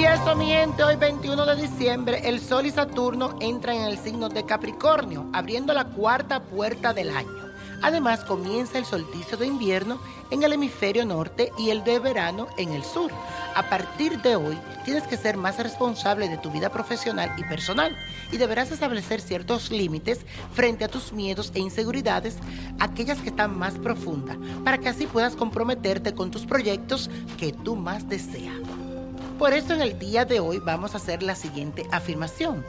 Y eso, mi gente, hoy 21 de diciembre, el Sol y Saturno entran en el signo de Capricornio, abriendo la cuarta puerta del año. Además, comienza el solsticio de invierno en el hemisferio norte y el de verano en el sur. A partir de hoy, tienes que ser más responsable de tu vida profesional y personal y deberás establecer ciertos límites frente a tus miedos e inseguridades, aquellas que están más profundas, para que así puedas comprometerte con tus proyectos que tú más deseas. Por eso en el día de hoy vamos a hacer la siguiente afirmación.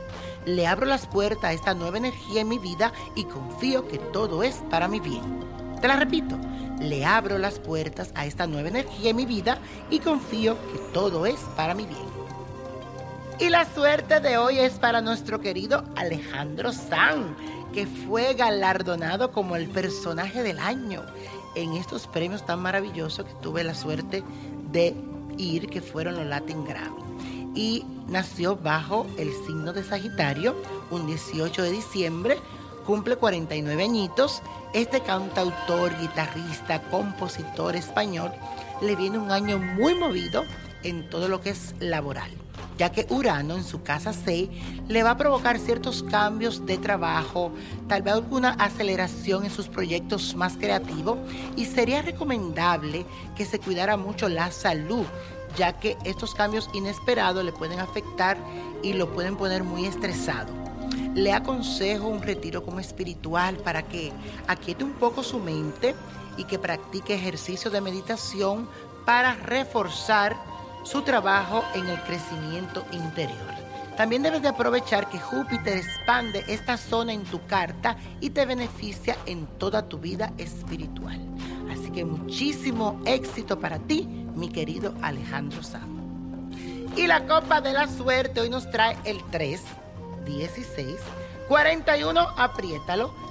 Le abro las puertas a esta nueva energía en mi vida y confío que todo es para mi bien. Te la repito. Le abro las puertas a esta nueva energía en mi vida y confío que todo es para mi bien. Y la suerte de hoy es para nuestro querido Alejandro San, que fue galardonado como el personaje del año en estos premios tan maravillosos que tuve la suerte de ir, que fueron los Latin Grammy. Y nació bajo el signo de Sagitario, un 18 de diciembre, cumple 49 añitos. Este cantautor, guitarrista, compositor español, le viene un año muy movido en todo lo que es laboral, ya que Urano en su casa 6 le va a provocar ciertos cambios de trabajo, tal vez alguna aceleración en sus proyectos más creativos y sería recomendable que se cuidara mucho la salud, ya que estos cambios inesperados le pueden afectar y lo pueden poner muy estresado. Le aconsejo un retiro como espiritual para que aquiete un poco su mente y que practique ejercicio de meditación para reforzar su trabajo en el crecimiento interior. También debes de aprovechar que Júpiter expande esta zona en tu carta y te beneficia en toda tu vida espiritual. Así que muchísimo éxito para ti, mi querido Alejandro Sam. Y la copa de la suerte hoy nos trae el 3, 16, 41, apriétalo,